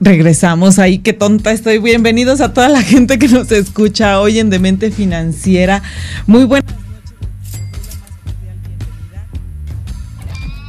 Regresamos ahí, qué tonta estoy. Bienvenidos a toda la gente que nos escucha hoy en Demente Financiera. Muy buenas noches.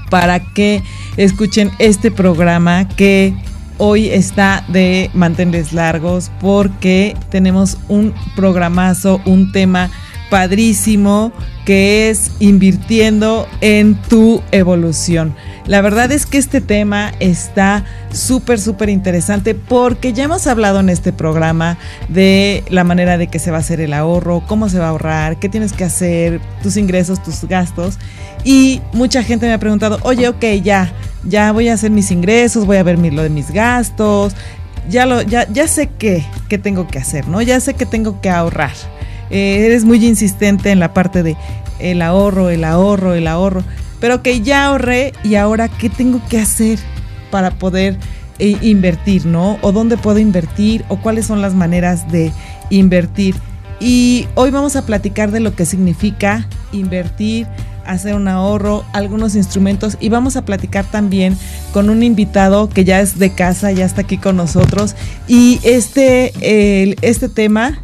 Para que escuchen este programa que hoy está de mantenerles largos porque tenemos un programazo, un tema padrísimo que es invirtiendo en tu evolución. La verdad es que este tema está súper, súper interesante porque ya hemos hablado en este programa de la manera de que se va a hacer el ahorro, cómo se va a ahorrar, qué tienes que hacer, tus ingresos, tus gastos. Y mucha gente me ha preguntado, oye, ok, ya, ya voy a hacer mis ingresos, voy a ver lo de mis gastos, ya, lo, ya, ya sé qué, qué tengo que hacer, ¿no? Ya sé que tengo que ahorrar. Eh, eres muy insistente en la parte de el ahorro, el ahorro, el ahorro. Pero que ya ahorré y ahora qué tengo que hacer para poder eh, invertir, ¿no? O dónde puedo invertir o cuáles son las maneras de invertir. Y hoy vamos a platicar de lo que significa invertir, hacer un ahorro, algunos instrumentos y vamos a platicar también con un invitado que ya es de casa, ya está aquí con nosotros y este, este tema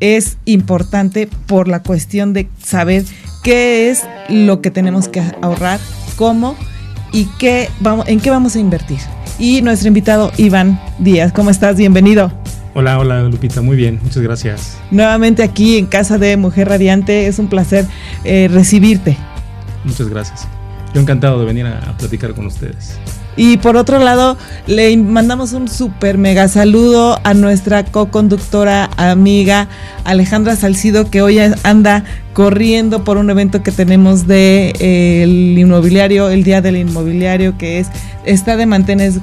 es importante por la cuestión de saber qué es lo que tenemos que ahorrar, cómo y qué vamos, en qué vamos a invertir. Y nuestro invitado Iván Díaz, ¿cómo estás? Bienvenido. Hola, hola Lupita, muy bien, muchas gracias. Nuevamente aquí en casa de Mujer Radiante, es un placer eh, recibirte. Muchas gracias. Yo encantado de venir a platicar con ustedes. Y por otro lado, le mandamos un súper mega saludo a nuestra co-conductora amiga Alejandra Salcido, que hoy anda corriendo por un evento que tenemos de eh, el inmobiliario, el Día del Inmobiliario, que es está de mantenes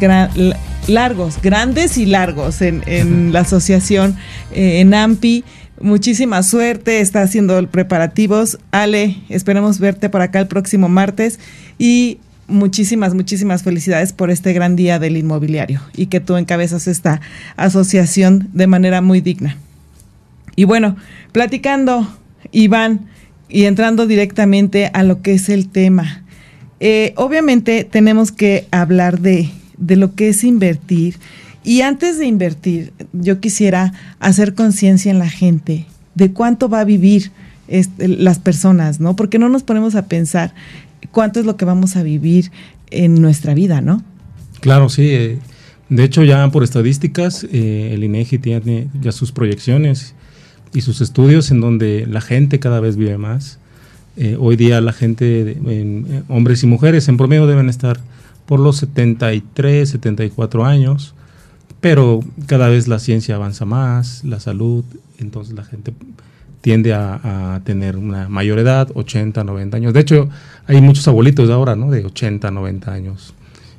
largos, grandes y largos en, la asociación eh, en AMPI. Muchísima suerte, está haciendo preparativos. Ale, esperemos verte por acá el próximo martes. Y muchísimas, muchísimas felicidades por este gran día del inmobiliario y que tú encabezas esta asociación de manera muy digna. Y bueno, platicando, Iván, y entrando directamente a lo que es el tema. Eh, obviamente tenemos que hablar de, de lo que es invertir. Y antes de invertir, yo quisiera hacer conciencia en la gente de cuánto va a vivir este, las personas, ¿no? Porque no nos ponemos a pensar cuánto es lo que vamos a vivir en nuestra vida, ¿no? Claro, sí. Eh, de hecho, ya por estadísticas, eh, el INEGI tiene ya sus proyecciones y sus estudios en donde la gente cada vez vive más. Eh, hoy día la gente, hombres y mujeres, en promedio deben estar por los 73, 74 años, pero cada vez la ciencia avanza más, la salud, entonces la gente tiende a, tener una mayor edad, 80, 90 años. De hecho, hay muchos abuelitos ahora, ¿no? De 80, 90 años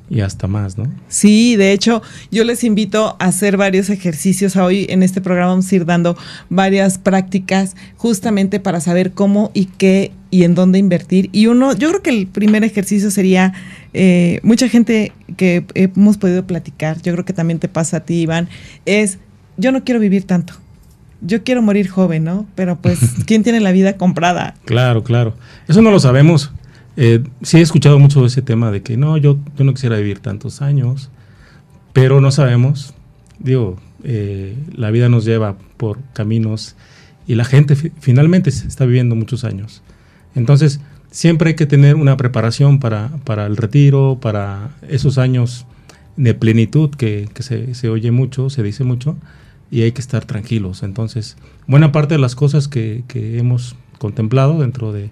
y hasta más, ¿no? Sí, de hecho, yo les invito a hacer varios ejercicios. Hoy en este programa vamos a ir dando varias prácticas justamente para saber cómo y qué y en dónde invertir. Y uno, yo creo que el primer ejercicio sería, eh, mucha gente que hemos podido platicar, yo creo que también te pasa a ti, Iván, es, yo no quiero vivir tanto yo quiero morir joven, ¿no? Pero pues, ¿quién tiene la vida comprada? Claro, claro. Eso no lo sabemos. Eh, sí he escuchado mucho ese tema de que no, yo, yo no quisiera vivir tantos años, pero no sabemos. Digo, eh, la vida nos lleva por caminos y la gente finalmente está viviendo muchos años. Entonces, siempre hay que tener una preparación para, para el retiro, para esos años de plenitud que, que se, se, oye mucho, se dice mucho, y hay que estar tranquilos. Entonces, buena parte de las cosas que, hemos contemplado dentro de,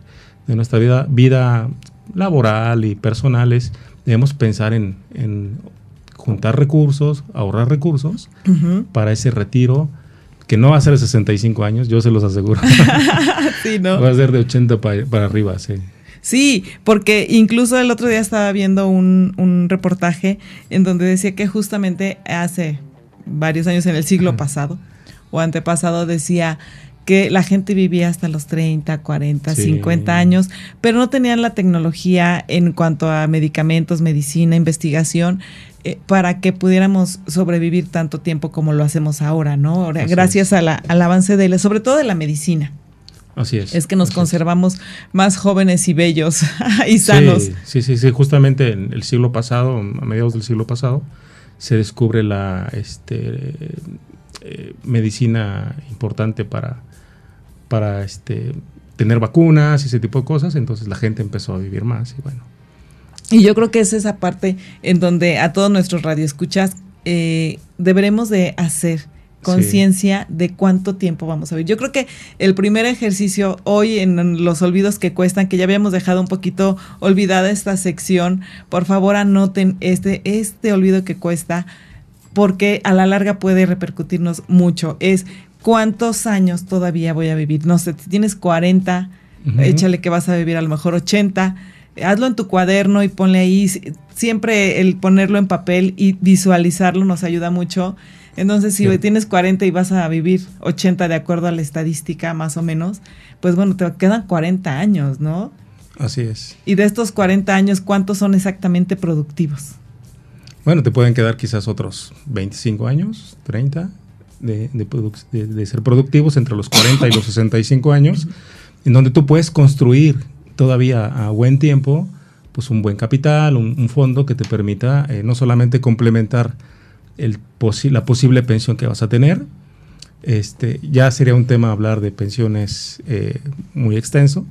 nuestra vida, vida laboral y personales, debemos pensar en, juntar recursos, ahorrar recursos para ese retiro que no va a ser de 65 años, yo se los aseguro. sí, ¿no? Va a ser de 80 para, arriba, sí. Sí, porque incluso el otro día estaba viendo un, un reportaje en donde decía que justamente hace varios años en el siglo pasado, o antepasado decía que la gente vivía hasta los 30, 40, Sí. 50 años, pero no tenían la tecnología en cuanto a medicamentos, medicina, investigación, eh, para que pudiéramos sobrevivir tanto tiempo como lo hacemos ahora, ¿no? Ahora, gracias a la- al avance de, la- sobre todo de la medicina, Así es. es que nos es. conservamos más jóvenes y bellos y sanos. Sí, sí, sí, sí, justamente en el siglo pasado, a mediados del siglo pasado, se descubre la este, eh, medicina importante para, para este, tener vacunas y ese tipo de cosas, entonces la gente empezó a vivir más y bueno. Y yo creo que es esa parte en donde a todos nuestros radioescuchas eh, deberemos de hacer conciencia de cuánto tiempo vamos a vivir. Yo creo que el primer ejercicio hoy en los olvidos que cuestan, que ya habíamos dejado un poquito olvidada esta sección, por favor anoten este, este olvido que cuesta, porque a la larga puede repercutirnos mucho. Es cuántos años todavía voy a vivir. No sé, si tienes 40, Ujú. échale que vas a vivir a lo mejor 80. Hazlo en tu cuaderno y ponle ahí. Si- Siempre el ponerlo en papel y visualizarlo nos ayuda mucho. Entonces, si Sí. tienes 40 y vas a vivir 80 de acuerdo a la estadística más o menos, pues bueno, te quedan 40 años, ¿no? Así es. Y de estos 40 años, ¿cuántos son exactamente productivos? Bueno, te pueden quedar quizás otros 25 años, 30, de, de produc- de- de ser productivos entre los 40 y los 65 años, en donde tú puedes construir todavía a buen tiempo pues un buen capital, un, un fondo que te permita eh, no solamente complementar el posi- la posible pensión que vas a tener, este, ya sería un tema hablar de pensiones eh, muy extenso,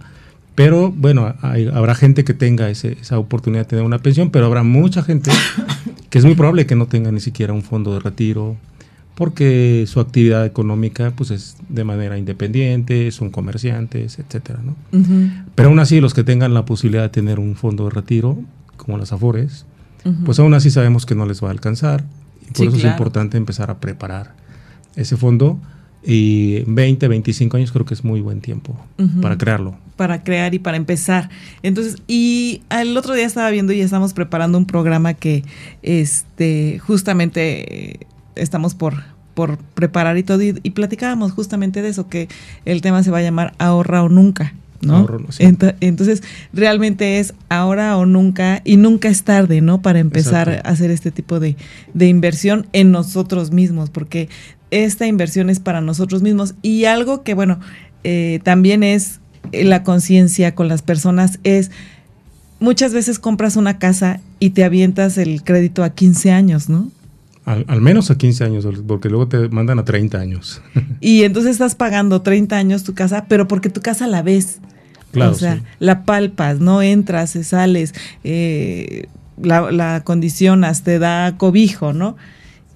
pero bueno, hay- habrá gente que tenga ese- esa oportunidad de tener una pensión, pero habrá mucha gente que es muy probable que no tenga ni siquiera un fondo de retiro, porque su actividad económica pues es de manera independiente, son comerciantes, etcétera, ¿no? Ujú, Pero aún así, los que tengan la posibilidad de tener un fondo de retiro, como las AFORES, ujú. pues aún así sabemos que no les va a alcanzar. Por Sí, eso claro. es importante empezar a preparar ese fondo. Y en 20, 25 años creo que es muy buen tiempo para crearlo. para crear y para empezar. Entonces, y el otro día estaba viendo y estamos preparando un programa que este justamente eh, estamos por por preparar y todo y, y platicábamos justamente de eso que el tema se va a llamar ahorra o nunca, entonces, realmente es ahora o nunca y nunca es tarde, ¿no? Para empezar Exacto. a hacer este tipo de, de inversión en nosotros mismos, porque esta inversión es para nosotros mismos y algo que, bueno, eh, también es eh, la conciencia con las personas es muchas veces compras una casa y te avientas el crédito a 15 años, ¿no? Al, al menos a 15 años, porque luego te mandan a 30 años. Y entonces estás pagando 30 años tu casa, pero porque tu casa la ves. Claro, o sea, sí. la palpas, no entras, sales, eh, la, la acondicionas, te da cobijo, ¿no?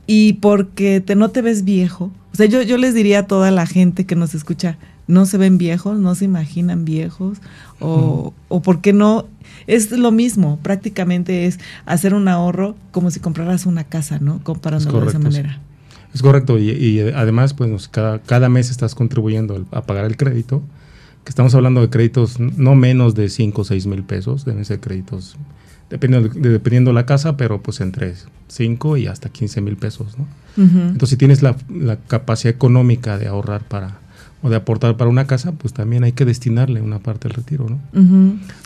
Y porque te, no te ves viejo. O sea, yo, yo les diría a toda la gente que nos escucha, no se ven viejos, no se imaginan viejos, o, o por qué no. Es lo mismo, prácticamente es hacer un ahorro como si compraras una casa, ¿no? Comparándolo de esa sí. manera. Es correcto, y, y además, pues cada, cada mes estás contribuyendo a pagar el crédito, que estamos hablando de créditos no menos de 5 o 6 mil pesos, deben ser créditos, dependiendo de, dependiendo la casa, pero pues entre 5 y hasta 15 mil pesos, ¿no? Entonces, si tienes la, la capacidad económica de ahorrar para, o de aportar para una casa, pues también hay que destinarle una parte al retiro, ¿no?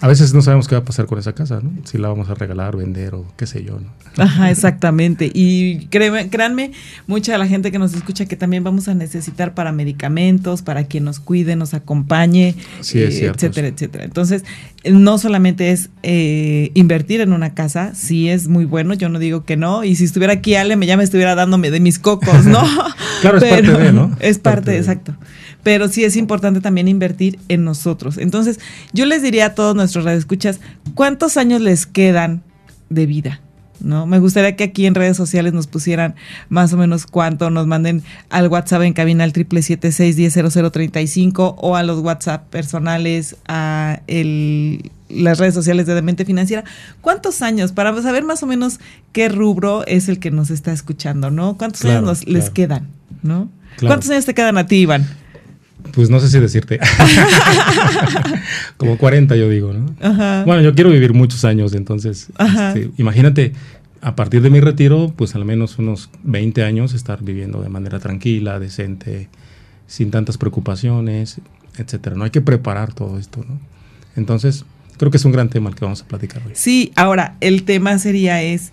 A veces no sabemos qué va a pasar con esa casa, ¿no? Si la vamos a regalar, vender o qué sé yo, ¿no? Ajá, exactamente. Y créeme- créanme, mucha de la gente que nos escucha que también vamos a necesitar para medicamentos, para quien nos cuide, nos acompañe, Sí, eh, etcétera, etcétera. Entonces, no solamente es eh, invertir en una casa, sí es muy bueno, yo no digo que no, y si estuviera aquí Ale, me ya me estuviera dándome de mis cocos, ¿no? Claro, es parte de, ¿no? Es parte, parte de. exacto. Pero sí es importante también invertir en nosotros. Entonces, yo les diría a todos nuestros radioescuchas, ¿cuántos años les quedan de vida? ¿No? Me gustaría que aquí en redes sociales nos pusieran más o menos cuánto, nos manden al WhatsApp en cabina al 776-100035 o a los WhatsApp personales, a el, las redes sociales de Demente Financiera. ¿Cuántos años? Para saber más o menos qué rubro es el que nos está escuchando, ¿no? ¿Cuántos Claro, años nos, les quedan? ¿No? Claro. ¿Cuántos años te quedan a ti, Iván? Pues no sé si decirte. Como 40 yo digo, ¿no? Ajá. Bueno, yo quiero vivir muchos años, entonces, este, imagínate, a partir de mi retiro, pues al menos unos 20 años estar viviendo de manera tranquila, decente, sin tantas preocupaciones, etcétera. No hay que preparar todo esto, ¿no? Entonces, creo que es un gran tema el que vamos a platicar hoy. Sí, ahora el tema sería es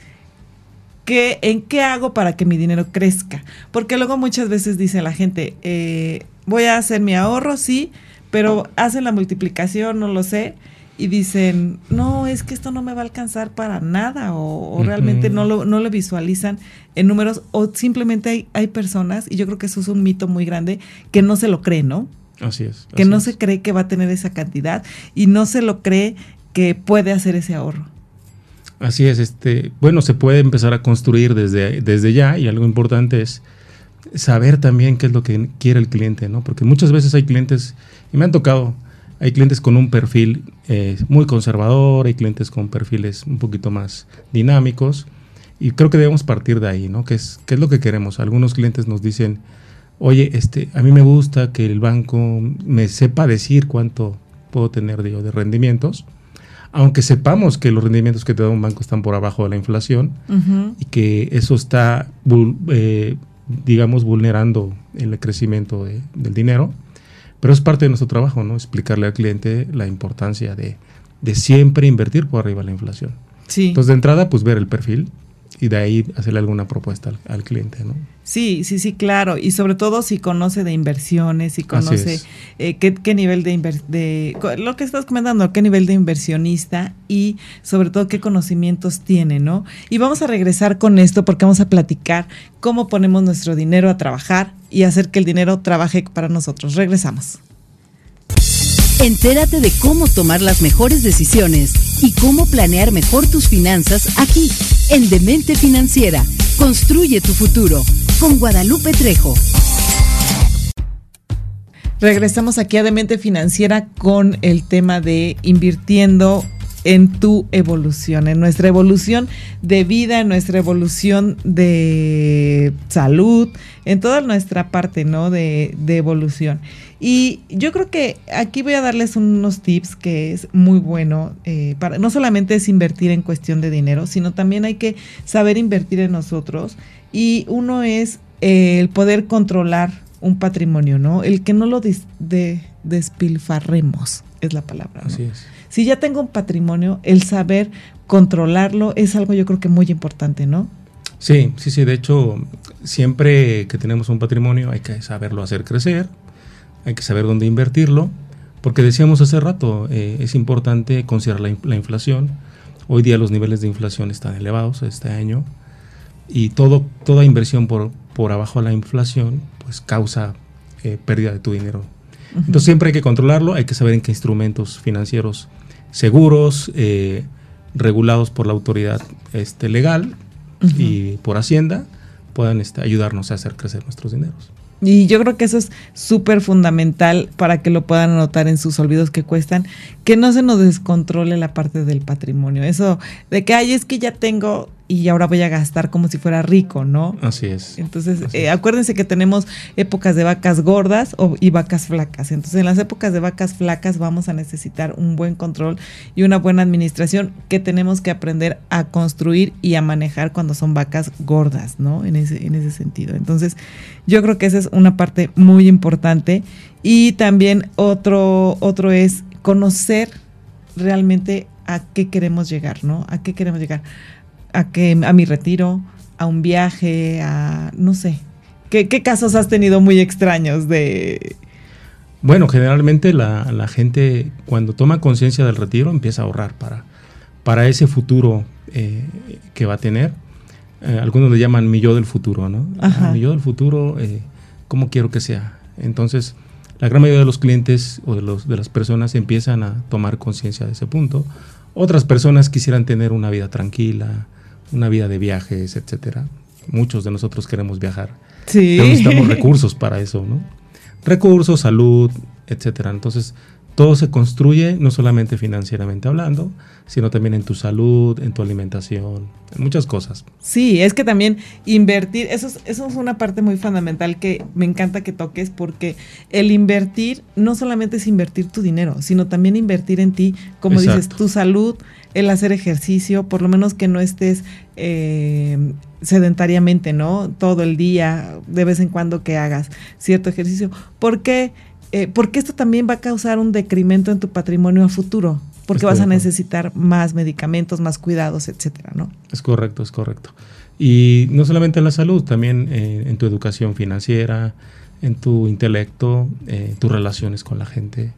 ¿qué, ¿en qué hago para que mi dinero crezca? Porque luego muchas veces dice la gente, eh, voy a hacer mi ahorro, sí, pero hacen la multiplicación, no lo sé, y dicen, no, es que esto no me va a alcanzar para nada, o, realmente no lo, no lo visualizan en números, o simplemente hay, hay personas, y yo creo que eso es un mito muy grande, que no se lo creen, ¿no? Así es. que no se cree que va a tener esa cantidad y no se lo cree que puede hacer ese ahorro. Así es, este, bueno, se puede empezar a construir desde, desde ya y algo importante es saber también qué es lo que quiere el cliente, ¿no? Porque muchas veces hay clientes, y me han tocado, hay clientes con un perfil eh, muy conservador, hay clientes con perfiles un poquito más dinámicos, y creo que debemos partir de ahí, ¿no? ¿Qué es, qué es lo que queremos? Algunos clientes nos dicen, oye, este, a mí me gusta que el banco me sepa decir cuánto puedo tener de, de rendimientos, aunque sepamos que los rendimientos que te da un banco están por abajo de la inflación y que eso está, eh, digamos, vulnerando el crecimiento del dinero, pero es parte de nuestro trabajo, ¿no? Explicarle al cliente la importancia de, siempre invertir por arriba de la inflación. Sí. Entonces, de entrada, pues ver el perfil, y de ahí hacerle alguna propuesta al, cliente, ¿no? Sí, sí, sí, claro. Y sobre todo si conoce de inversiones, si conoce eh, qué, nivel de, de, lo que estás comentando, qué nivel de inversionista y sobre todo qué conocimientos tiene, ¿no? Y vamos a regresar con esto porque vamos a platicar cómo ponemos nuestro dinero a trabajar y hacer que el dinero trabaje para nosotros. Regresamos. Entérate de cómo tomar las mejores decisiones y cómo planear mejor tus finanzas aquí, en Demente Financiera. Construye tu futuro con Guadalupe Trejo. Regresamos aquí a Demente Financiera con el tema de invirtiendo en tu evolución, en nuestra evolución de vida, en nuestra evolución de salud, en toda nuestra parte, ¿no? De, evolución. Y yo creo que aquí voy a darles unos tips que es muy bueno, eh, para, no solamente es invertir en cuestión de dinero, sino también hay que saber invertir en nosotros. Y uno es eh, el poder controlar un patrimonio, ¿no? El que no lo de, despilfarremos, es la palabra. Así es si ya tengo un patrimonio, el saber controlarlo es algo yo creo que muy importante, ¿no? Sí, sí, sí. De hecho, siempre que tenemos un patrimonio hay que saberlo hacer crecer, hay que saber dónde invertirlo, porque decíamos hace rato, eh, es importante considerar la, inflación. Hoy día los niveles de inflación están elevados este año y todo, toda inversión por, por abajo de la inflación pues causa eh, pérdida de tu dinero. Entonces siempre hay que controlarlo, hay que saber en qué instrumentos financieros seguros, eh, regulados por la autoridad este, legal y por Hacienda, puedan este, ayudarnos a hacer crecer nuestros dineros. Y yo creo que eso es súper fundamental para que lo puedan anotar en sus olvidos que cuestan, que no se nos descontrole la parte del patrimonio. Eso de que, ay, es que ya tengo y ahora voy a gastar como si fuera rico, ¿no? Así es. Entonces, eh, acuérdense que tenemos épocas de vacas gordas y vacas flacas. Entonces, en las épocas de vacas flacas vamos a necesitar un buen control y una buena administración que tenemos que aprender a construir y a manejar cuando son vacas gordas, ¿no? En ese, en ese sentido. Entonces, yo creo que esa es una parte muy importante. Y también otro, otro es conocer realmente a qué queremos llegar, ¿no? A qué queremos llegar a, que, a mi retiro, a un viaje, a no sé. ¿Qué, casos has tenido muy extraños de... Bueno, generalmente la, gente cuando toma conciencia del retiro empieza a ahorrar para, para ese futuro eh, que va a tener. Eh, algunos le llaman mi yo del futuro, ¿no? Ah, mi yo del futuro, eh, ¿cómo quiero que sea? Entonces, la gran mayoría de los clientes o de, los, de las personas empiezan a tomar conciencia de ese punto. Otras personas quisieran tener una vida tranquila, una vida de viajes, etcétera. Muchos de nosotros queremos viajar. Sí. Pero necesitamos recursos para eso, ¿no? Recursos, salud, etcétera. Entonces, todo se construye no solamente financieramente hablando, sino también en tu salud, en tu alimentación, en muchas cosas. Sí, es que también invertir, eso es, eso es una parte muy fundamental que me encanta que toques porque el invertir no solamente es invertir tu dinero, sino también invertir en ti, como dices, tu salud, el hacer ejercicio, por lo menos que no estés eh, sedentariamente, ¿no? Todo el día, de vez en cuando que hagas cierto ejercicio. ¿Por qué? Eh, porque esto también va a causar un decremento en tu patrimonio a futuro, porque vas a necesitar más medicamentos, más cuidados, etcétera, ¿no? Es correcto, es correcto. Y no solamente en la salud, también eh, en tu educación financiera, en tu intelecto, en tus relaciones con la gente.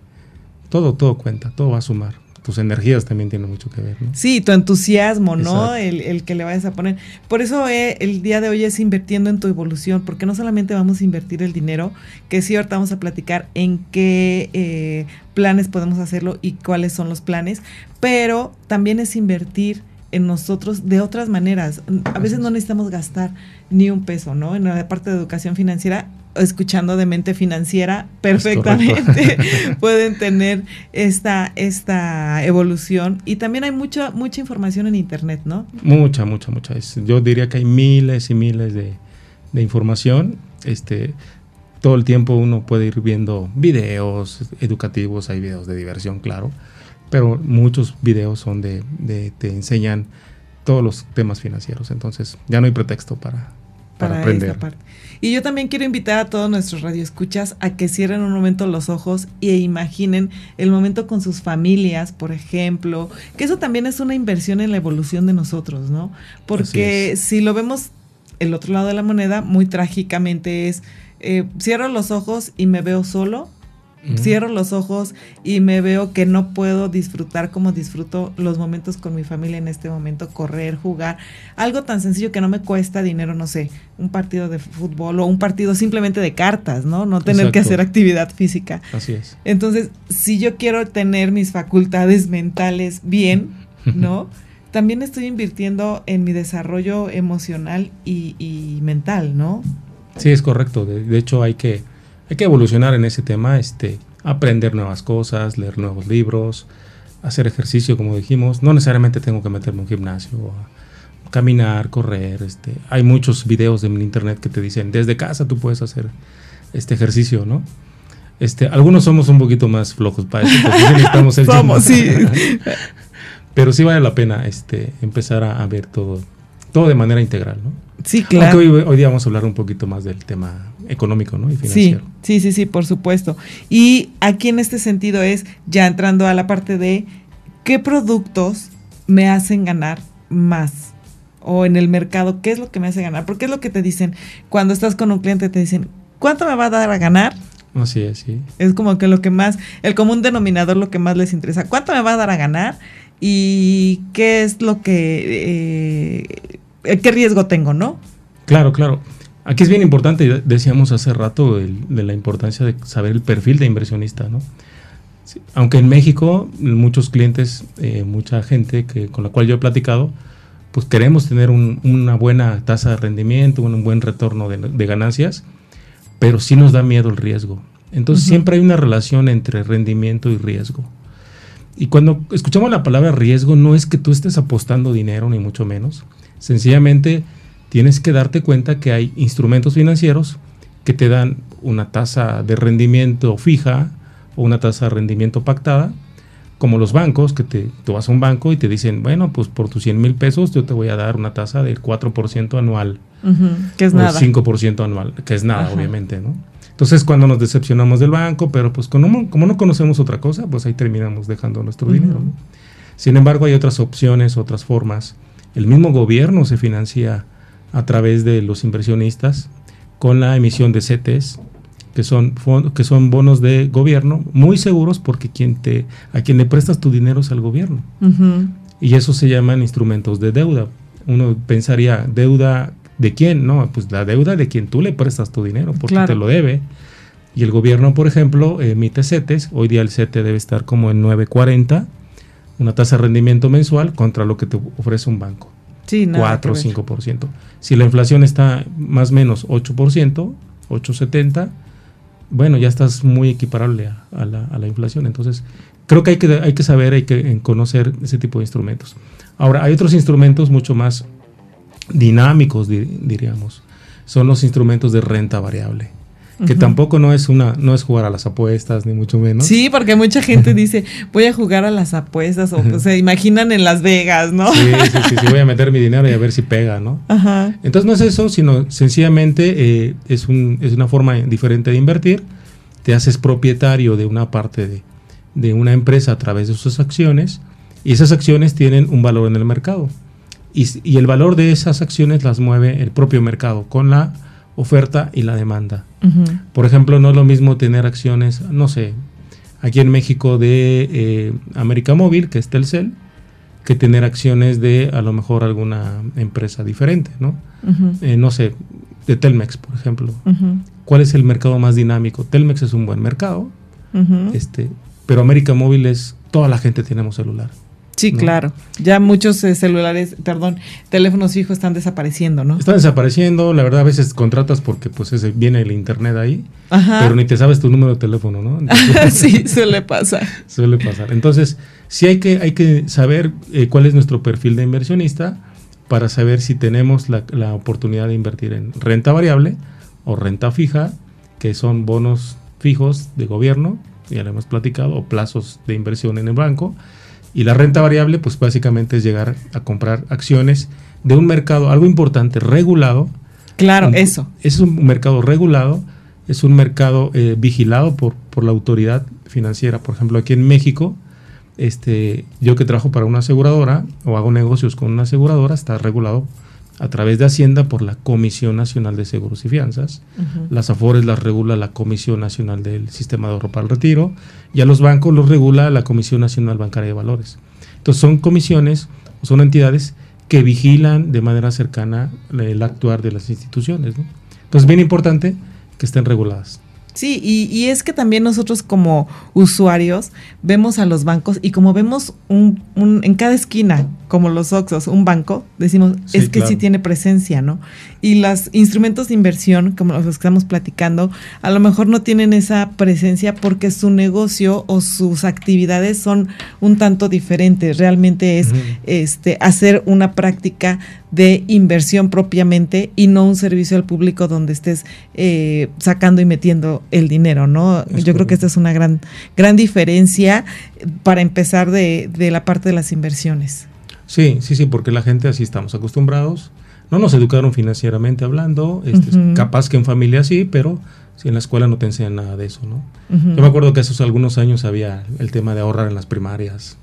Todo, todo cuenta, todo va a sumar tus energías también tienen mucho que ver, ¿no? Sí, tu entusiasmo, ¿no? El, que le vayas a poner. Por eso eh, el día de hoy es invirtiendo en tu evolución, porque no solamente vamos a invertir el dinero, que sí, ahorita vamos a platicar en qué eh, planes podemos hacerlo y cuáles son los planes, pero también es invertir en nosotros de otras maneras. A veces no necesitamos gastar ni un peso, ¿no? En la parte de educación financiera escuchando de mente financiera perfectamente pueden tener esta, esta evolución y también hay mucha mucha información en internet, ¿no? Mucha, mucha, mucha. Yo diría que hay miles y miles de, de información. Este, todo el tiempo uno puede ir viendo videos educativos, hay videos de diversión, claro, pero muchos videos son de, de te enseñan todos los temas financieros. Entonces ya no hay pretexto para, para, aprender. Y yo también quiero invitar a todos nuestros radioescuchas a que cierren un momento los ojos e imaginen el momento con sus familias, por ejemplo, que eso también es una inversión en la evolución de nosotros, ¿no? Porque si lo vemos el otro lado de la moneda, muy trágicamente es, eh, cierro los ojos y me veo solo, Cierro los ojos y me veo que no puedo disfrutar como disfruto los momentos con mi familia en este momento, correr, jugar, algo tan sencillo que no me cuesta dinero, no sé, un partido de fútbol o un partido simplemente de cartas, ¿no? No tener que hacer actividad física. Así es. Entonces, si yo quiero tener mis facultades mentales bien, ¿no? También estoy invirtiendo en mi desarrollo emocional y, mental, ¿no? Sí, es correcto. de hecho, hay que hay que evolucionar en ese tema, este, aprender nuevas cosas, leer nuevos libros, hacer ejercicio, como dijimos. No necesariamente tengo que meterme en un gimnasio, caminar, correr. Este, hay muchos videos en internet que te dicen, desde casa tú puedes hacer este ejercicio, ¿no? Este, algunos somos un poquito más flojos para eso, porque necesitamos el Somos, sí. Pero sí vale la pena este, empezar a, ver todo, todo de manera integral, ¿no? Sí, claro. Aunque hoy, hoy, día vamos a hablar un poquito más del tema económico ¿no? y financiero. Sí, sí, sí, por supuesto. Y aquí en este sentido es, ya entrando a la parte de qué productos me hacen ganar más o en el mercado, qué es lo que me hace ganar, porque es lo que te dicen cuando estás con un cliente, te dicen, ¿cuánto me va a dar a ganar? Así es, sí. Es como que lo que más, el común denominador, lo que más les interesa, ¿cuánto me va a dar a ganar? Y qué es lo que, eh, qué riesgo tengo, ¿no? Claro, claro. Aquí es bien importante, decíamos hace rato, de la importancia de saber el perfil de inversionista, ¿no? aunque en México muchos clientes, eh, mucha gente que, con la cual yo he platicado, pues queremos tener una buena tasa de rendimiento, un buen retorno de, ganancias, pero sí nos da miedo el riesgo. Entonces siempre hay una relación entre rendimiento y riesgo. Y cuando escuchamos la palabra riesgo, no es que tú estés apostando dinero, ni mucho menos. Sencillamente tienes que darte cuenta que hay instrumentos financieros que te dan una tasa de rendimiento fija o una tasa de rendimiento pactada, como los bancos, que te, tú vas a un banco y te dicen, bueno, pues por tus 100 mil pesos yo te voy a dar una tasa del 4% anual. que es o nada. 5% anual, que es nada, obviamente, ¿no? Entonces, cuando nos decepcionamos del banco, pero pues como, como no conocemos otra cosa, pues ahí terminamos dejando nuestro dinero. Sin embargo, hay otras opciones, otras formas. El mismo gobierno se financia a través de los inversionistas con la emisión de CETES, que son, que son bonos de gobierno muy seguros porque quien te, a quien le prestas tu dinero es al gobierno. Y eso se llaman instrumentos de deuda. Uno pensaría, ¿deuda de quién? No, pues la deuda de quien tú le prestas tu dinero porque te lo debe. Y el gobierno, por ejemplo, emite CETES. Hoy día el CETE debe estar como en 9.40, una tasa de rendimiento mensual contra lo que te ofrece un banco. 4 o 5%. Si la inflación está más o menos 8%, 8,70%, bueno, ya estás muy equiparable a, la, inflación. Entonces, creo que hay que, hay que saber, hay que conocer ese tipo de instrumentos. Ahora, hay otros instrumentos mucho más dinámicos, diríamos. Son los instrumentos de renta variable que tampoco no es una no es jugar a las apuestas ni mucho menos. Sí, porque mucha gente dice, "Voy a jugar a las apuestas" o se imaginan en Las Vegas, ¿no? Sí, sí, sí, sí, voy a meter mi dinero y a ver si pega, ¿no? Ajá. Entonces no es eso, sino sencillamente eh, es, un, es una forma diferente de invertir. Te haces propietario de una parte de, de una empresa a través de sus acciones y esas acciones tienen un valor en el mercado. Y, y el valor de esas acciones las mueve el propio mercado con la oferta y la demanda. Por ejemplo, no es lo mismo tener acciones, no sé, aquí en México de eh, América Móvil, que es Telcel, que tener acciones de a lo mejor alguna empresa diferente, ¿no? Eh, no sé, de Telmex, por ejemplo. ¿Cuál es el mercado más dinámico? Telmex es un buen mercado, este, pero América Móvil es, toda la gente tenemos celular. Sí, claro. Ya muchos eh, celulares, perdón, teléfonos fijos están desapareciendo, ¿no? Están desapareciendo, la verdad a veces contratas porque pues ese, viene el internet ahí, pero ni te sabes tu número de teléfono, ¿no? sí, suele pasar. Suele pasar. Entonces, sí hay que, hay que saber eh, cuál es nuestro perfil de inversionista para saber si tenemos la, la oportunidad de invertir en renta variable o renta fija, que son bonos fijos de gobierno, ya lo hemos platicado, o plazos de inversión en el banco y la renta variable, pues básicamente es llegar a comprar acciones de un mercado, algo importante, regulado. Claro, eso. Es un mercado regulado, es un mercado eh, vigilado por, por la autoridad financiera. Por ejemplo, aquí en México, este, yo que trabajo para una aseguradora o hago negocios con una aseguradora, está regulado a través de Hacienda por la Comisión Nacional de Seguros y Fianzas. Las AFORES las regula la Comisión Nacional del Sistema de Ahorro para el Retiro y a los bancos los regula la Comisión Nacional Bancaria de Valores. Entonces son comisiones, son entidades que vigilan de manera cercana el actuar de las instituciones. ¿no? Entonces, bien importante que estén reguladas. Sí, y, es que también nosotros como usuarios vemos a los bancos y como vemos un, en cada esquina, como los Oxos, un banco, decimos, es que sí tiene presencia, ¿no? Y los instrumentos de inversión, como los que estamos platicando, a lo mejor no tienen esa presencia porque su negocio o sus actividades son un tanto diferentes. Realmente es este, hacer una práctica de inversión propiamente y no un servicio al público donde estés eh, sacando y metiendo el dinero, ¿no? Yo creo que esta es una gran, gran diferencia para empezar de, de la parte de las inversiones. Sí, sí, sí, porque la gente así estamos acostumbrados. No nos educaron financieramente hablando, este, capaz que en familia sí, pero si en la escuela no te enseñan nada de eso, ¿no? Yo me acuerdo que hace algunos años había el tema de ahorrar en las primarias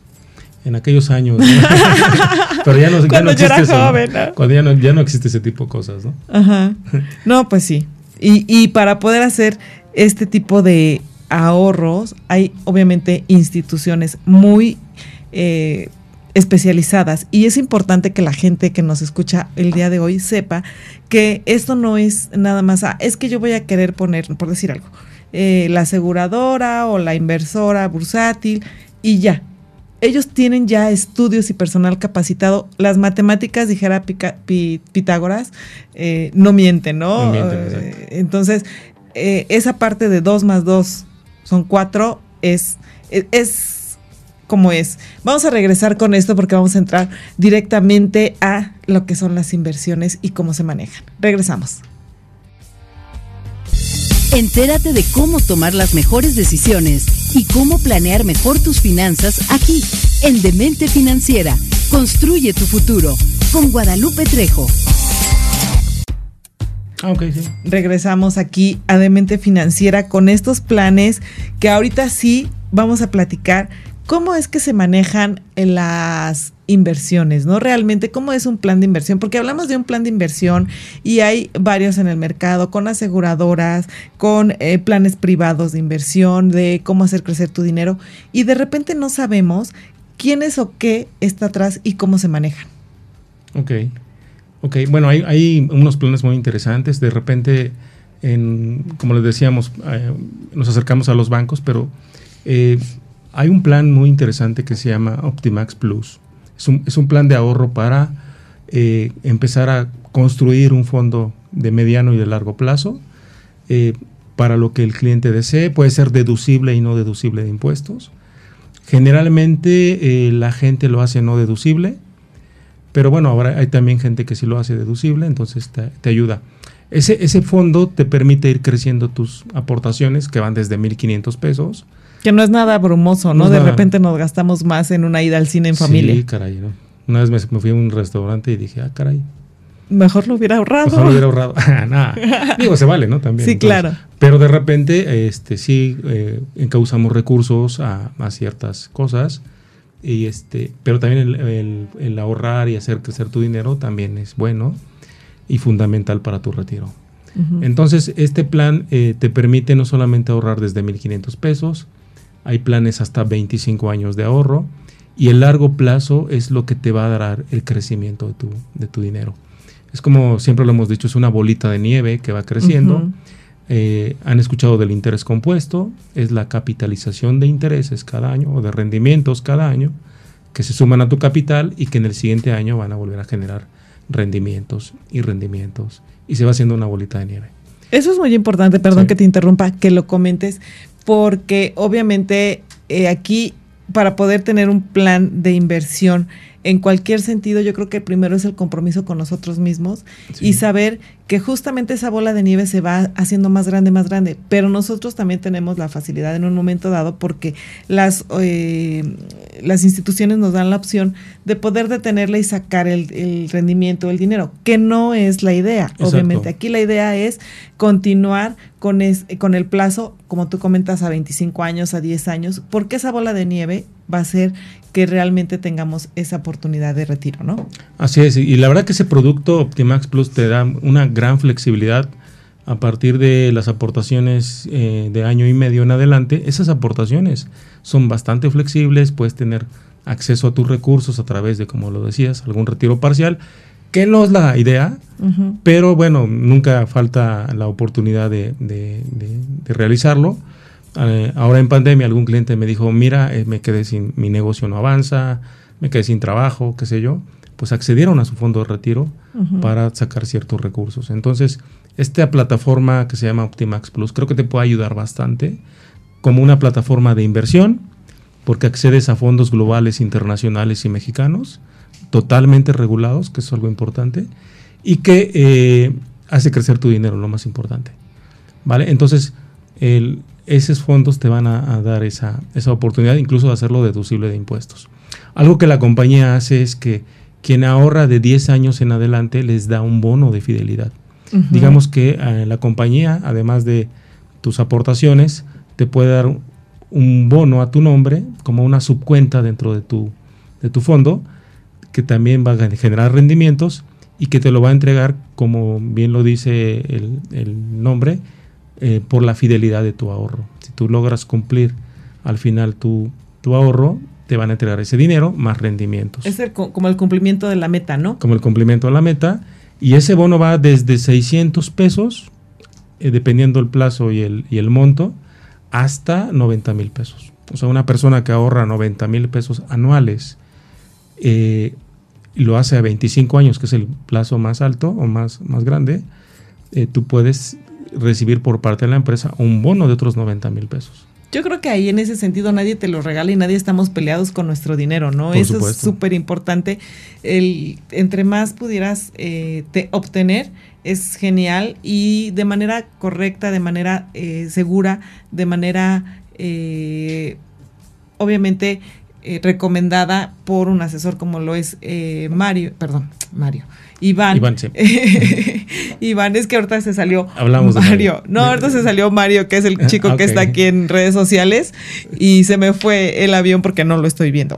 en aquellos años. Pero ya no, ya no existe eso. Cuando ya no, ya no existe ese tipo de cosas, ¿no? Ajá. No, pues sí. Y, y para poder hacer este tipo de ahorros, hay obviamente instituciones muy eh, especializadas y es importante que la gente que nos escucha el día de hoy sepa que esto no es nada más, ah, es que yo voy a querer poner, por decir algo, eh, la aseguradora o la inversora bursátil y ya, ellos tienen ya estudios y personal capacitado. Las matemáticas, dijera Pitágoras, eh, no mienten, ¿no? Eh, entonces, eh, esa parte de 2 más 2 son 4 es, es como es. Vamos a regresar con esto porque vamos a entrar directamente a lo que son las inversiones y cómo se manejan. Regresamos. Entérate de cómo tomar las mejores decisiones y cómo planear mejor tus finanzas aquí, en Demente Financiera. Construye tu futuro con Guadalupe Trejo. Ah, sí. Regresamos aquí a Demente Financiera con estos planes que ahorita sí vamos a platicar cómo es que se manejan las inversiones, ¿no? Realmente, ¿cómo es un plan de inversión? Porque hablamos de un plan de inversión y hay varios en el mercado, con aseguradoras, con eh, planes privados de inversión, de cómo hacer crecer tu dinero, y de repente no sabemos quién es o qué está atrás y cómo se manejan. Ok, ok, bueno, hay, unos planes muy interesantes, de repente, en, como les decíamos, eh, nos acercamos a los bancos, pero... Eh, hay un plan muy interesante que se llama Optimax Plus es un, plan de ahorro para eh, empezar a construir un fondo de mediano y de largo plazo. Eh, para lo que el cliente desee. Puede ser deducible y no deducible de impuestos. Generalmente eh, la gente lo hace no deducible, pero bueno, ahora hay también gente que sí lo hace deducible, entonces te, ayuda. Ese, ese fondo te permite ir creciendo tus aportaciones, que van desde 1.500 pesos. Que no es nada brumoso, ¿no? de repente nos gastamos más en una ida al cine en familia. Sí, caray, ¿no? Una vez me, fui a un restaurante y dije, ah, caray, Mejor lo hubiera ahorrado. Mejor lo hubiera ahorrado. Nada. Digo, se vale, ¿no? También. Sí, claro. Pero de repente, este, sí, eh, encauzamos recursos a, ciertas cosas. Y este, pero también el, ahorrar y hacer crecer tu dinero también es bueno y fundamental para tu retiro. Entonces, este plan eh, te permite no solamente ahorrar desde 1.500 pesos, hay planes hasta 25 años de ahorro y el largo plazo es lo que te va a dar el crecimiento de tu, de tu dinero. Es como siempre lo hemos dicho, es una bolita de nieve que va creciendo. Eh, han escuchado del interés compuesto, es la capitalización de intereses cada año o de rendimientos cada año que se suman a tu capital y que en el siguiente año van a volver a generar rendimientos y rendimientos y se va haciendo una bolita de nieve. Eso es muy importante, perdón que te interrumpa, que lo comentes, porque obviamente eh, aquí para poder tener un plan de inversión en cualquier sentido, yo creo que primero es el compromiso con nosotros mismos y saber que justamente esa bola de nieve se va haciendo más grande, más grande. Pero nosotros también tenemos la facilidad en un momento dado porque las, eh, las instituciones nos dan la opción de poder detenerla y sacar el, rendimiento, el dinero, que no es la idea. Obviamente, aquí la idea es continuar con, con el plazo, como tú comentas, a 25 años, a 10 años, porque esa bola de nieve va a ser que realmente tengamos esa oportunidad de retiro, ¿no? Así es, y la verdad que ese producto Optimax Plus te da una gran flexibilidad a partir de las aportaciones eh, de año y medio en adelante. Esas aportaciones son bastante flexibles, puedes tener acceso a tus recursos a través de, como lo decías, algún retiro parcial, que no es la idea, pero bueno, nunca falta la oportunidad de, de realizarlo. Eh, ahora en pandemia algún cliente me dijo, mira, eh, me quedé sin, mi negocio no avanza, me quedé sin trabajo, qué sé yo, pues accedieron a su fondo de retiro para sacar ciertos recursos. Entonces, esta plataforma que se llama Optimax Plus creo que te puede ayudar bastante como una plataforma de inversión, porque accedes a fondos globales, internacionales y mexicanos, totalmente regulados, que es algo importante, y que eh, hace crecer tu dinero, lo más importante. ¿Vale? Entonces, el, esos fondos te van a, dar esa, oportunidad incluso de hacerlo deducible de impuestos. Algo que la compañía hace es que quien ahorra de 10 años en adelante les da un bono de fidelidad. Digamos que eh, la compañía, además de tus aportaciones, te puede dar un bono a tu nombre como una subcuenta dentro de tu, de tu fondo que también va a generar rendimientos y que te lo va a entregar, como bien lo dice el, el nombre, eh, por la fidelidad de tu ahorro. Si tú logras cumplir al final tu, tu ahorro, te van a entregar ese dinero más rendimientos. Es como el cumplimiento de la meta, ¿no? Como el cumplimiento de la meta. Y ese bono va desde 600 pesos, eh, dependiendo el plazo y el, y el monto, hasta 90 mil pesos. O sea, una persona que ahorra 90 mil pesos anuales eh, lo hace a 25 años, que es el plazo más alto o más, más grande, tú puedes recibir por parte de la empresa un bono de otros 90 mil pesos. Yo creo que ahí en ese sentido nadie te lo regala y nadie estamos peleados con nuestro dinero, ¿no? Eso es súper importante. El, entre más pudieras eh, te obtener, es genial y de manera correcta, de manera eh, segura, de manera eh, obviamente recomendada por un asesor como lo es Mario, perdón, Mario, Iván. Iván, sí. Iván, es que ahorita se salió Hablamos Mario. No, ahorita se salió Mario, que es el ah, chico que está aquí en redes sociales, y se me fue el avión porque no lo estoy viendo.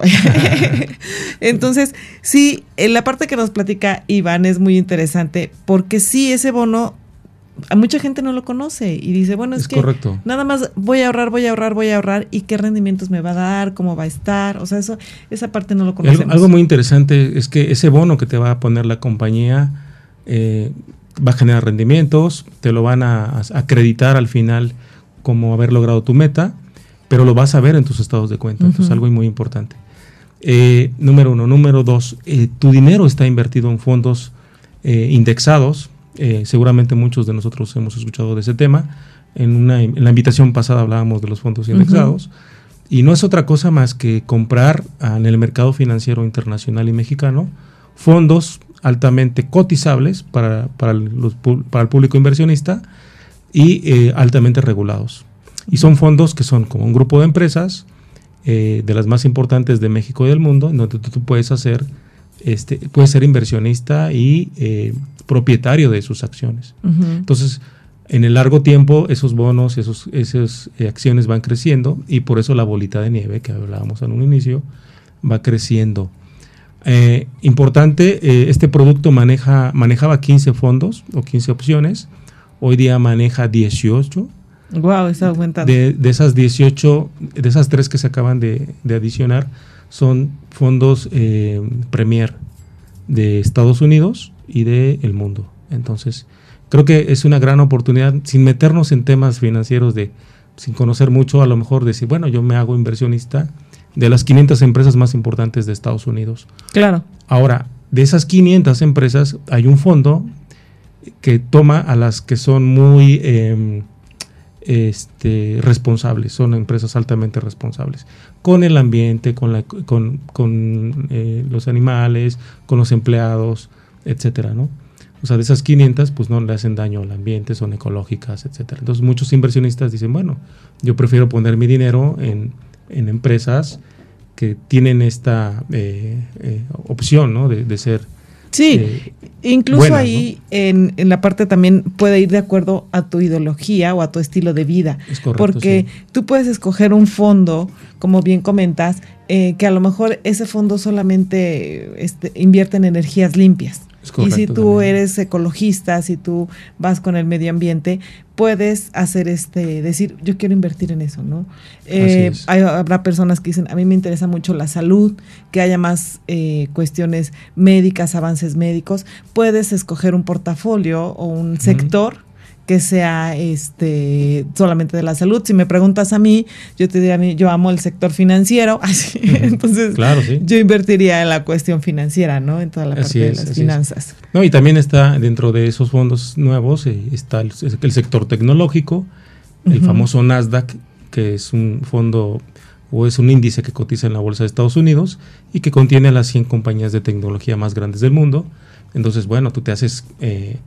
Entonces, sí, en la parte que nos platica Iván es muy interesante, porque sí, ese bono a mucha gente no lo conoce y dice, bueno, es, que nada más voy a ahorrar, voy a ahorrar, voy a ahorrar y qué rendimientos me va a dar, cómo va a estar, o sea, eso esa parte no lo conocemos. Algo, muy interesante es que ese bono que te va a poner la compañía eh, va a generar rendimientos, te lo van a, acreditar al final como haber logrado tu meta, pero lo vas a ver en tus estados de cuenta, entonces es algo muy importante. Eh, número uno. Número dos, eh, tu dinero está invertido en fondos indexados, eh, seguramente muchos de nosotros hemos escuchado de ese tema. En, una, en la invitación pasada hablábamos de los fondos indexados. Y no es otra cosa más que comprar en el mercado financiero internacional y mexicano fondos altamente cotizables para, para, los, para el público inversionista y eh, altamente regulados. Y son fondos que son como un grupo de empresas eh, de las más importantes de México y del mundo, en donde tú, puedes hacer, este, puedes ser inversionista y eh, propietario de sus acciones. Entonces, en el largo tiempo, esos bonos, esos, esas acciones van creciendo y por eso la bolita de nieve que hablábamos en un inicio va creciendo. importante, este producto maneja, manejaba 15 fondos o 15 opciones hoy día maneja 18. Wow, está aumentando. De, esas 18, de esas tres que se acaban de, adicionar, son fondos eh, Premier de Estados Unidos y del el mundo. Entonces, creo que es una gran oportunidad, sin meternos en temas financieros de, sin conocer mucho, a lo mejor decir, bueno, yo me hago inversionista de las 500 empresas más importantes de Estados Unidos. Claro. Ahora, de esas 500 empresas hay un fondo que toma a las que son muy em, este, responsables, son empresas altamente responsables, con el ambiente, con, eh, los animales, con los empleados, etcétera, ¿no? O sea, de esas 500, pues no le hacen daño al ambiente, son ecológicas, etcétera. Entonces, muchos inversionistas dicen, bueno, yo prefiero poner mi dinero en, empresas que tienen esta eh, eh, opción, ¿no? De ser Sí, eh, incluso ahí en, la parte también puede ir de acuerdo a tu ideología o a tu estilo de vida. Es correcto, porque tú puedes escoger un fondo, como bien comentas, eh, que a lo mejor ese fondo solamente este, invierte en energías limpias y si tú eres ecologista, si tú vas con el medio ambiente, puedes hacer este, decir, yo quiero invertir en eso, ¿no? Eh, habrá personas que dicen, a mí me interesa mucho la salud, que haya más eh, cuestiones médicas, avances médicos. Puedes escoger un portafolio o un sector que sea este solamente de la salud. Si me preguntas a mí, yo te diría, yo amo el sector financiero, así, entonces yo invertiría en la cuestión financiera, ¿no? En toda la parte de las finanzas. No, y también está dentro de esos fondos nuevos, eh, está el, sector tecnológico, el famoso Nasdaq, que es un fondo o es un índice que cotiza en la bolsa de Estados Unidos y que contiene a las 100 compañías de tecnología más grandes del mundo. Entonces, bueno, tú te haces eh,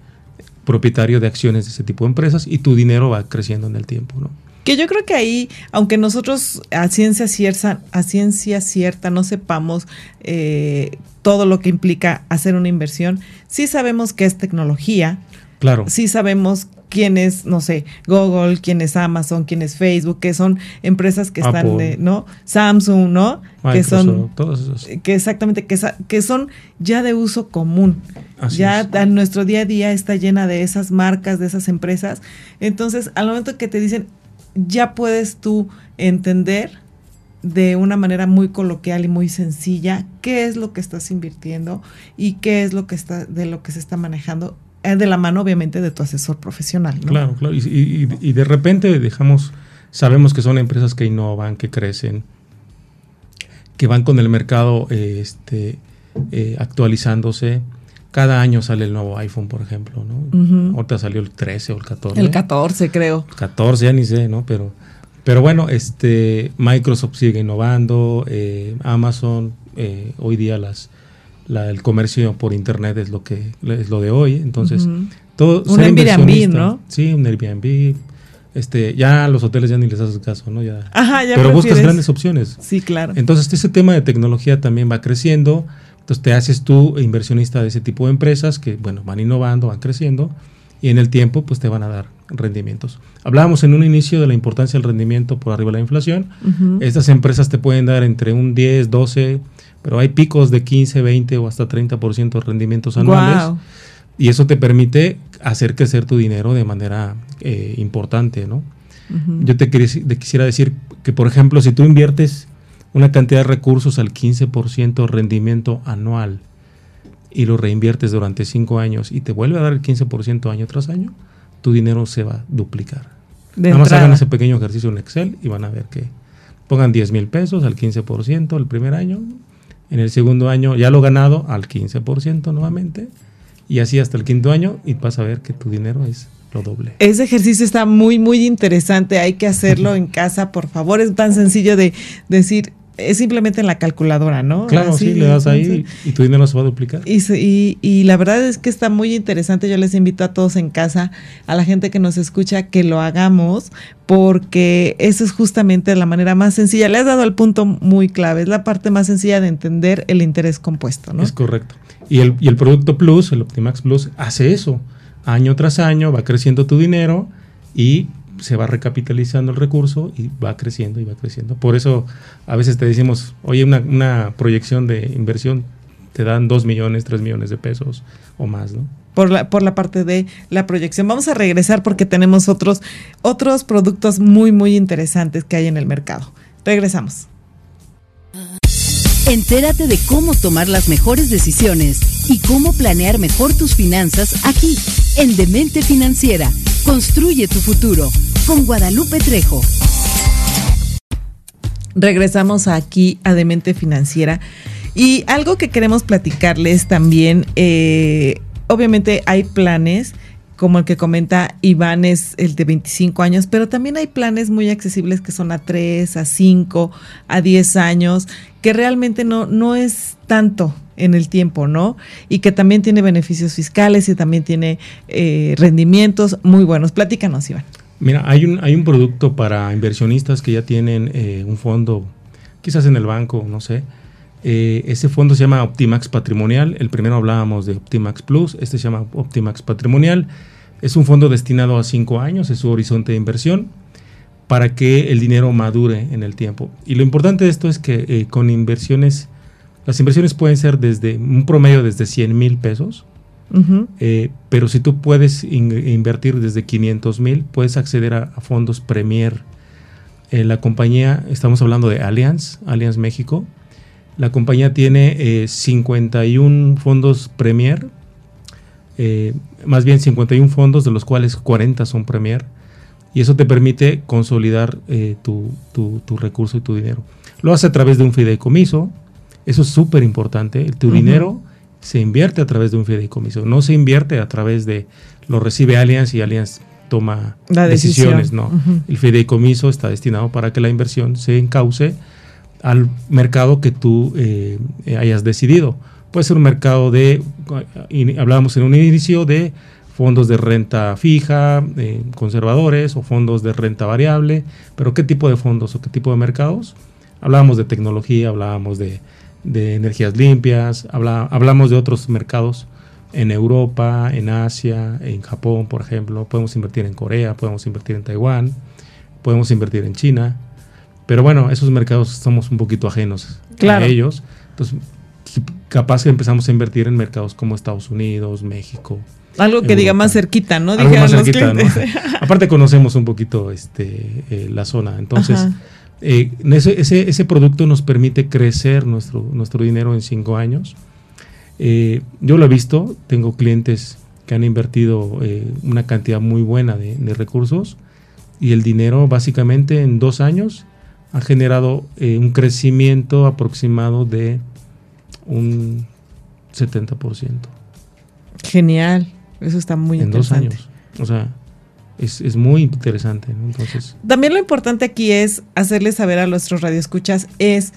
propietario de acciones de ese tipo de empresas y tu dinero va creciendo en el tiempo, ¿no? Que yo creo que ahí, aunque nosotros a ciencia cierta, a ciencia cierta no sepamos eh, todo lo que implica hacer una inversión, sí sabemos que es tecnología. Claro. Sí sabemos quién es, no sé, Google, quién es Amazon, quién es Facebook, que son empresas que están, ¿no? Samsung, ¿no? que son, todos esos. que exactamente, que, que son ya de uso común. ya en nuestro día a día está llena de esas marcas, de esas empresas. Entonces, al momento que te dicen, ya puedes tú entender de una manera muy coloquial y muy sencilla qué es lo que estás invirtiendo y qué es lo que está de lo que se está manejando de la mano, obviamente, de tu asesor profesional. Claro, claro. Y, de repente dejamos, sabemos que son empresas que innovan, que crecen, que van con el mercado este, eh, actualizándose. Cada año sale el nuevo iPhone, por ejemplo, ¿no? Ahorita salió el 13 o el 14. El 14, creo. 14, ya ni sé, ¿no? Pero, pero bueno, este, Microsoft sigue innovando, eh, Amazon, hoy día las, el comercio por internet es lo que es lo de hoy. Entonces, todo. Un Airbnb, ¿no? Sí, un Airbnb. Este, ya los hoteles ya ni les haces caso, ¿no? Ya, Ajá, ya pero buscas grandes opciones. Sí, claro. Entonces, ese tema de tecnología también va creciendo. Entonces, te haces tú inversionista de ese tipo de empresas que, bueno, van innovando, van creciendo y en el tiempo, pues te van a dar rendimientos. Hablábamos en un inicio de la importancia del rendimiento por arriba de la inflación. Estas empresas te pueden dar entre un 10, 12, pero hay picos de 15, 20 o hasta 30% de rendimientos anuales. Y eso te permite hacer crecer tu dinero de manera eh, importante, ¿no? Yo te, quisiera decir que, por ejemplo, si tú inviertes una cantidad de recursos al 15% rendimiento anual y lo reinviertes durante 5 años y te vuelve a dar el 15% año tras año, tu dinero se va a duplicar. Nada más hagan ese pequeño ejercicio en Excel y van a ver que pongan 10 mil pesos al 15% el primer año en el segundo año ya lo ganado al 15% nuevamente. Y así hasta el quinto año y vas a ver que tu dinero es lo doble. Ese ejercicio está muy, muy interesante. Hay que hacerlo en casa, por favor. Es tan sencillo de decir, es simplemente en la calculadora, ¿no? Claro, sí, le das ahí y tu dinero se va a duplicar. Y, y, la verdad es que está muy interesante. Yo les invito a todos en casa, a la gente que nos escucha, que lo hagamos, porque eso es justamente la manera más sencilla. Le has dado el punto muy clave, es la parte más sencilla de entender el interés compuesto, ¿no? Es correcto. Y el, y el producto Plus, el Optimax Plus, hace eso. Año tras año va creciendo tu dinero y se va recapitalizando el recurso y va creciendo y va creciendo. Por eso a veces te decimos, oye, una, una proyección de inversión te dan 2 millones, 3 millones de pesos o más, ¿no? Por la, por la parte de la proyección. Vamos a regresar porque tenemos otros, otros productos muy, muy interesantes que hay en el mercado. Regresamos. Entérate de cómo tomar las mejores decisiones y cómo planear mejor tus finanzas aquí, en Demente Financiera. Construye tu futuro con Guadalupe Trejo. Regresamos aquí a Demente Financiera. Y algo que queremos platicarles también, eh, obviamente hay planes como el que comenta Iván es el de 25 años, pero también hay planes muy accesibles que son a 3, a 5, a 10 años, que realmente no, no es tanto en el tiempo, ¿no? Y que también tiene beneficios fiscales y también tiene eh, rendimientos muy buenos. Platícanos, Iván. Mira, hay un, hay un producto para inversionistas que ya tienen eh, un fondo, quizás en el banco, no sé. Eh, ese fondo se llama Optimax Patrimonial. El primero hablábamos de Optimax Plus, este se llama Optimax Patrimonial. Es un fondo destinado a cinco años, es su horizonte de inversión, para que el dinero madure en el tiempo. Y lo importante de esto es que eh, con inversiones, las inversiones pueden ser desde un promedio desde 100 mil pesos, eh, pero si tú puedes invertir desde 500 mil, puedes acceder a, fondos Premier. En la compañía, estamos hablando de Allianz, Allianz México. La compañía tiene 51 eh, fondos Premier eh, más bien 51 fondos, de los cuales 40 son Premier, y eso te permite consolidar eh, tu, recurso y tu dinero. Lo hace a través de un fideicomiso, eso es súper importante, tu dinero se invierte a través de un fideicomiso, no se invierte a través de, lo recibe Allianz y Allianz toma decisiones, no. El fideicomiso está destinado para que la inversión se encauce al mercado que tú eh, hayas decidido. Puede ser un mercado de, hablábamos en un inicio de fondos de renta fija, conservadores o fondos de renta variable, pero ¿qué tipo de fondos o qué tipo de mercados? Hablábamos de tecnología, hablábamos de, energías limpias, hablamos de otros mercados en Europa, en Asia, en Japón, por ejemplo. Podemos invertir en Corea, podemos invertir en Taiwán, podemos invertir en China. Pero bueno, esos mercados somos un poquito ajenos a ellos. Entonces, capaz que empezamos a invertir en mercados como Estados Unidos, México. Algo que diga más cerquita, ¿no? Algo más cerquita, ¿no? Aparte conocemos un poquito este, eh, la zona. Entonces, eh, ese, ese, producto nos permite crecer nuestro, nuestro dinero en cinco años. Eh, yo lo he visto, tengo clientes que han invertido una cantidad muy buena de, de, recursos y el dinero básicamente en dos años ha generado un crecimiento aproximado de un 70%. Genial, eso está muy en interesante. dos años. O sea, es, muy interesante. Entonces, También lo importante aquí es hacerles saber a nuestros radioescuchas es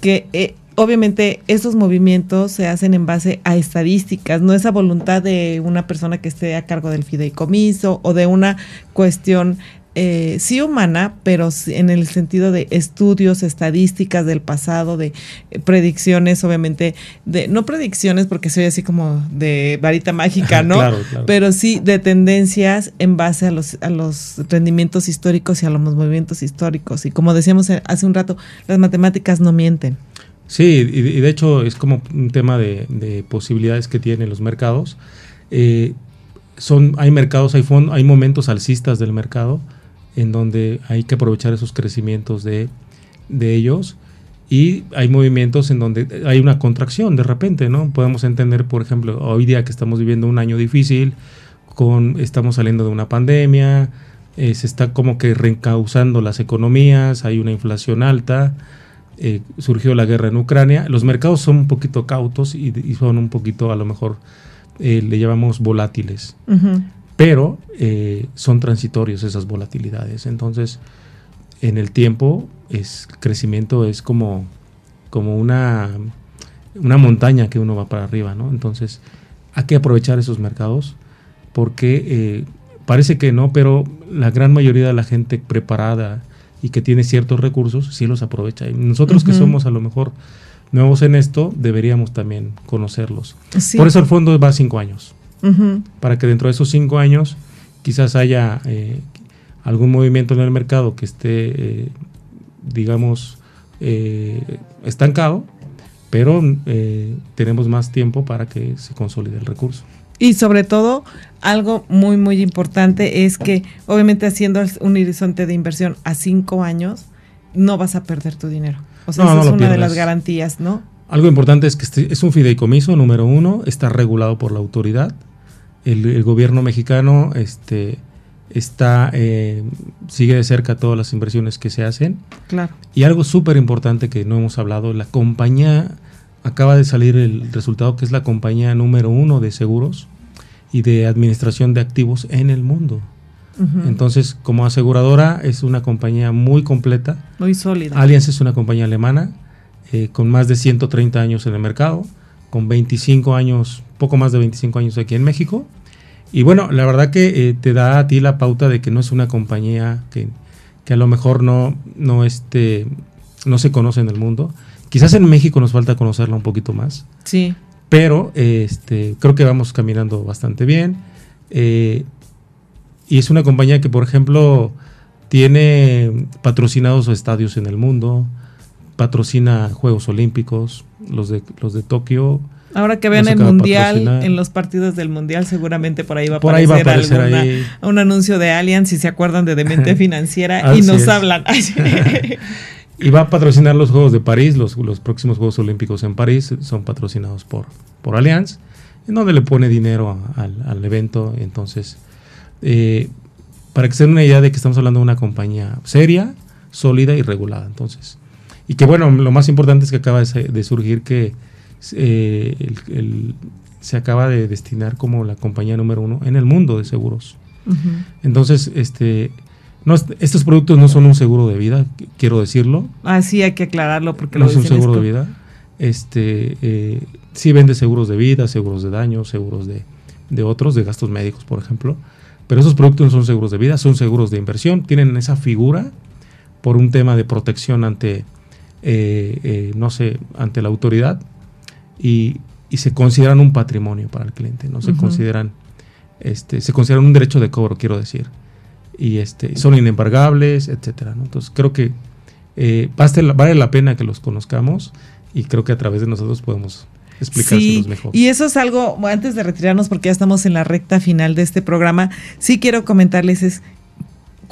que eh, obviamente esos movimientos se hacen en base a estadísticas, no es a voluntad de una persona que esté a cargo del fideicomiso o de una cuestión eh, sí humana, pero en el sentido de estudios, estadísticas del pasado, de eh, predicciones, obviamente, de no predicciones porque soy así como de varita mágica, ¿no? Pero sí de tendencias en base a los, a los rendimientos históricos y a los movimientos históricos. Y como decíamos hace un rato, las matemáticas no mienten. Sí, y, de hecho es como un tema de, posibilidades que tienen los mercados. Eh, son, hay mercados, hay, hay momentos alcistas del mercado en donde hay que aprovechar esos crecimientos de, ellos. Y hay movimientos en donde hay una contracción de repente, ¿no? Podemos entender, por ejemplo, hoy día que estamos viviendo un año difícil, con, estamos saliendo de una pandemia, eh, se está como que reencauzando las economías, hay una inflación alta, eh, surgió la guerra en Ucrania, los mercados son un poquito cautos y, son un poquito, a lo mejor, eh, le llamamos volátiles pero eh, son transitorios esas volatilidades. Entonces, en el tiempo, es, crecimiento es como, como una, una montaña que uno va para arriba, ¿no? Entonces, hay que aprovechar esos mercados porque eh, parece que no, pero la gran mayoría de la gente preparada y que tiene ciertos recursos sí los aprovecha. Y nosotros que somos a lo mejor nuevos en esto, deberíamos también conocerlos. Por eso el fondo va a cinco años, para que dentro de esos cinco años quizás haya eh, algún movimiento en el mercado que esté, eh, digamos, eh, estancado, pero tenemos más tiempo para que se consolide el recurso. Y sobre todo, algo muy, muy importante es que obviamente haciendo un horizonte de inversión a cinco años, no vas a perder tu dinero. O sea, esa es una de las garantías, ¿no? Algo importante es que este es un fideicomiso, número uno, está regulado por la autoridad. El, gobierno mexicano este, está, eh, sigue de cerca todas las inversiones que se hacen. Claro. Y algo súper importante que no hemos hablado, la compañía, acaba de salir el resultado que es la compañía número uno de seguros y de administración de activos en el mundo. Entonces, como aseguradora, es una compañía muy completa. Muy sólida. Allianz es una compañía alemana eh, con más de 130 años en el mercado, con 25 años, poco más de 25 años aquí en México. Y bueno, la verdad que eh, te da a ti la pauta de que no es una compañía que, que a lo mejor no, no, este, no se conoce en el mundo. Quizás en México nos falta conocerla un poquito más. Sí. Pero este, creo que vamos caminando bastante bien. Eh, y es una compañía que, por ejemplo, tiene patrocinados estadios en el mundo, patrocina Juegos Olímpicos, los de, los de Tokio. Ahora que vean el Mundial, en los partidos del Mundial, seguramente por ahí va a aparecer, va a aparecer un anuncio de Allianz, si se acuerdan de Demente Financiera, y nos hablan. y va a patrocinar los Juegos de París, los, los próximos Juegos Olímpicos en París son patrocinados por, por Allianz, en donde le pone dinero al, al evento. Entonces, eh, para que se den una idea de que estamos hablando de una compañía seria, sólida y regulada. Entonces, y que bueno, lo más importante es que acaba de, surgir que eh, se acaba de destinar como la compañía número uno en el mundo de seguros. Entonces, este, no, estos productos no son un seguro de vida, quiero decirlo. Ah, sí, hay que aclararlo porque no es un seguro de vida. Este, eh, sí vende seguros de vida, seguros de daño, seguros de, de otros, de gastos médicos, por ejemplo. Pero esos productos no son seguros de vida, son seguros de inversión, tienen esa figura por un tema de protección ante, eh, eh, no sé, ante la autoridad y, se consideran un patrimonio para el cliente, no se consideran, este, se consideran un derecho de cobro, quiero decir, y este, son inembargables, etcétera. Entonces creo que eh, vale la pena que los conozcamos y creo que a través de nosotros podemos sí, Y eso es algo, antes de retirarnos, porque ya estamos en la recta final de este programa, sí quiero comentarles es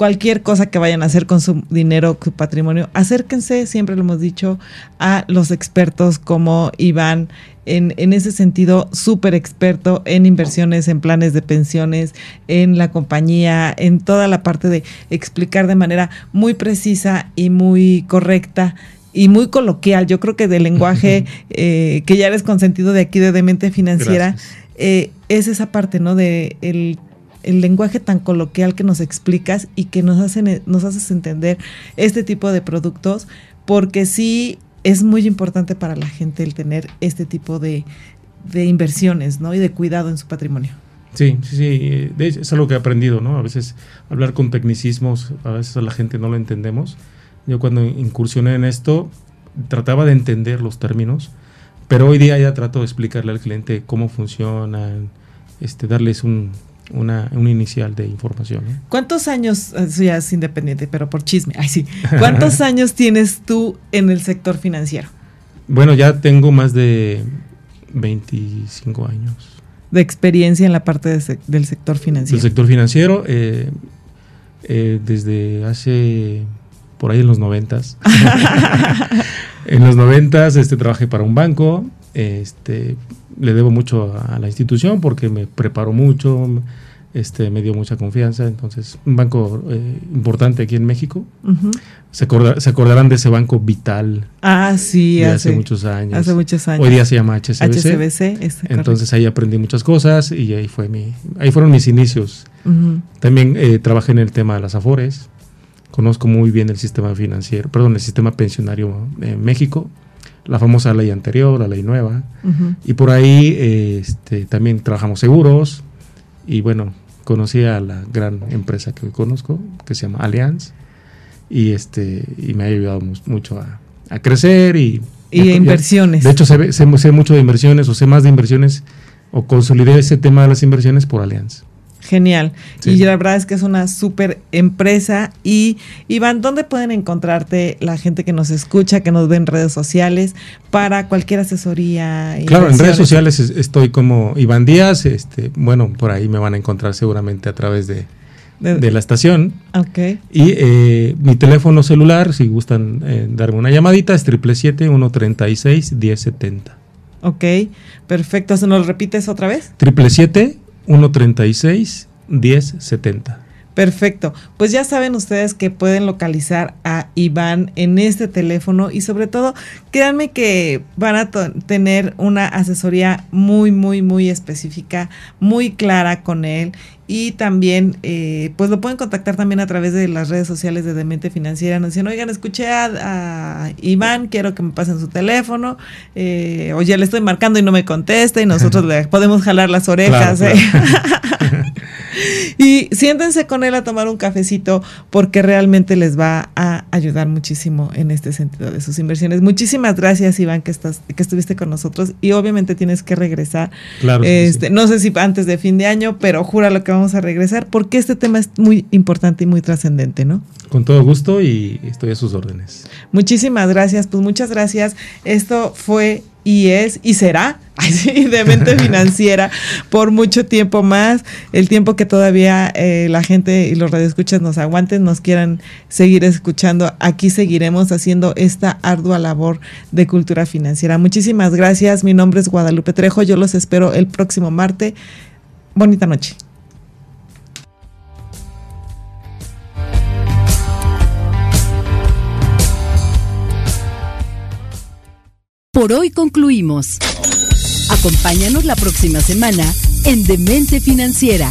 cualquier cosa que vayan a hacer con su dinero, su patrimonio, acérquense, siempre lo hemos dicho, a los expertos como Iván, en, en ese sentido, súper experto en inversiones, en planes de pensiones, en la compañía, en toda la parte de explicar de manera muy precisa y muy correcta y muy coloquial. Yo creo que del lenguaje eh, que ya eres consentido de aquí de Demente Financiera, eh, es esa parte, ¿no? De el, lenguaje tan coloquial que nos explicas y que nos, hacen, nos haces entender este tipo de productos, porque sí es muy importante para la gente el tener este tipo de, de inversiones, ¿no? Y de cuidado en su patrimonio. Sí, sí, sí, es algo que he aprendido, ¿no? A veces hablar con tecnicismos, a veces a la gente no lo entendemos yo cuando incursioné en esto trataba de entender los términos, pero hoy día ya trato de explicarle al cliente cómo funcionan, este, darles un, una, inicial de información. ¿Cuántos años, eso ya es independiente, pero por chisme, ay sí, ¿cuántos años tienes tú en el sector financiero? Bueno, ya tengo más de 25 años. De experiencia en la parte del sector financiero. Del sector financiero, eh, eh, desde hace por ahí en los noventas. en los noventas este, trabajé para un banco, este, le debo mucho a la institución porque me preparó mucho, este, me dio mucha confianza. Entonces, un banco eh, importante aquí en México. Se, acorda- se acordarán de ese banco vital Ah, sí, de hace, hace, muchos años. hace muchos años. Hoy día se llama es correcto. Entonces ahí aprendí muchas cosas y ahí fue mi, ahí fueron mis inicios. Ujú. También eh, trabajé en el tema de las afores. Conozco muy bien el sistema financiero, perdón, el sistema pensionario en México, la famosa ley anterior, la ley nueva. Y por ahí este, también trabajamos seguros. Y bueno, conocí a la gran empresa que hoy conozco, que se llama Allianz. Y, este, y me ha ayudado mu- mucho a, a crecer y... Y inversiones. de hecho, sé, sé, sé mucho de inversiones o sé más de inversiones o consolidé ese tema de las inversiones por Allianz. Genial. Sí. Y la verdad es que es una súper empresa. Y Iván, ¿dónde pueden encontrarte la gente que nos escucha, que nos ve en redes sociales para cualquier asesoría? Claro, en redes sociales es- estoy como Iván Díaz, este, bueno, por ahí me van a encontrar seguramente a través de, De- de la estación. Ok. Y eh, mi teléfono celular, si gustan eh, darme una llamadita, es 777-136-1070. Ok, perfecto. ¿Se nos repites otra vez? 777-136-1070. Perfecto. Pues ya saben ustedes que pueden localizar a Iván en este teléfono y sobre todo, créanme que van a tener una asesoría muy, muy, muy específica, muy clara con él y también, eh, pues lo pueden contactar también a través de las redes sociales de Demente Financiera. Nos dicen, oigan, escuché a, a Iván, quiero que me pasen su teléfono, eh, o ya le estoy marcando y no me contesta y nosotros le podemos jalar las orejas. Claro, ¿eh? y siéntense con él a tomar un cafecito porque realmente les va a ayudar muchísimo en este sentido de sus inversiones. Muchísimas gracias, Iván, que estás, que estuviste con nosotros y obviamente tienes que regresar. Claro. Este, sí. No sé si antes de fin de año, pero jura lo que vamos a regresar porque este tema es muy importante y muy trascendente, ¿no? Con todo gusto y estoy a sus órdenes. Muchísimas gracias, pues muchas gracias. Esto fue y es y será así de mente financiera por mucho tiempo más, el tiempo que todavía eh, la gente y los radioescuchas nos aguanten, nos quieran seguir escuchando, aquí seguiremos haciendo esta ardua labor de cultura financiera. Muchísimas gracias, mi nombre es Guadalupe Trejo, yo los espero el próximo martes. Bonita noche. Por hoy concluimos. Acompáñanos la próxima semana en Demente Financiera.